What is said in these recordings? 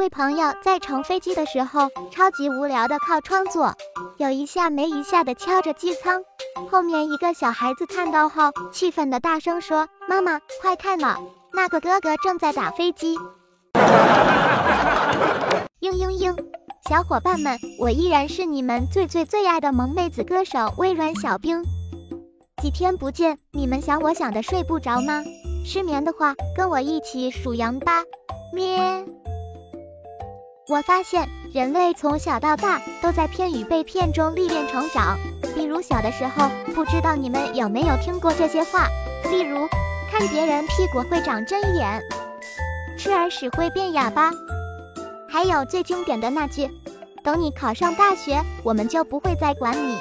一位朋友在乘飞机的时候，超级无聊的靠窗坐，有一下没一下的敲着机舱。后面一个小孩子看到后，气愤的大声说：“妈妈，快看呐，那个哥哥正在打飞机！” 嘤嘤嘤，小伙伴们，我依然是你们最最最爱的萌妹子歌手微软小冰。几天不见，你们想我想的睡不着吗？失眠的话，跟我一起数羊吧，咩。我发现人类从小到大都在骗与被骗中历练成长。比如小的时候，不知道你们有没有听过这些话，例如看别人屁股会长针眼，吃耳屎会变哑巴，还有最经典的那句，等你考上大学，我们就不会再管你。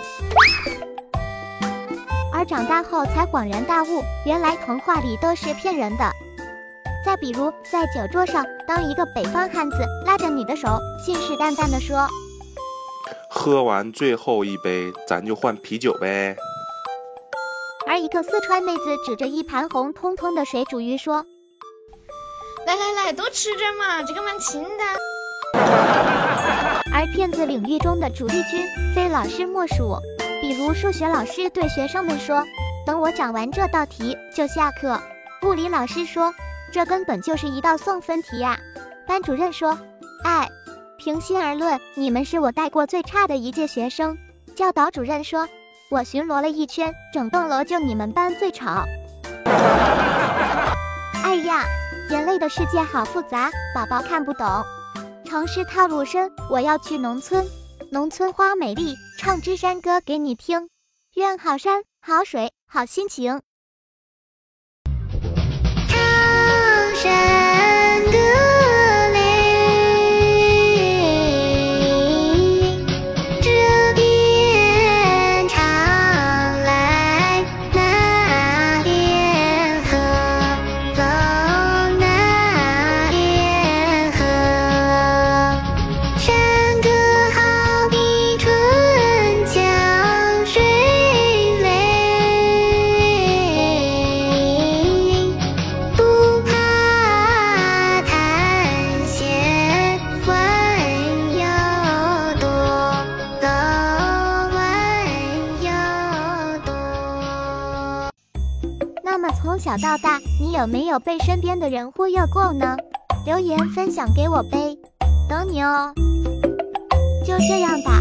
而长大后才恍然大悟，原来童话里都是骗人的。再比如，在酒桌上，当一个北方汉子拉着你的手，信誓旦旦地说：“喝完最后一杯，咱就换啤酒呗。”而一个四川妹子指着一盘红彤彤的水煮鱼说：“来来来，多吃点嘛，这个蛮清淡。”而骗子领域中的主力军非老师莫属，比如数学老师对学生们说：“等我讲完这道题就下课。”物理老师说。这根本就是一道送分题呀！班主任说：“哎，平心而论，你们是我带过最差的一届学生。”教导主任说：“我巡逻了一圈，整栋楼就你们班最吵。”哎呀，人类的世界好复杂，宝宝看不懂。城市套路深，我要去农村。农村花美丽，唱支山歌给你听。愿好山好水好心情。那么从小到大，你有没有被身边的人忽悠过呢？留言分享给我呗，等你哦。就这样吧，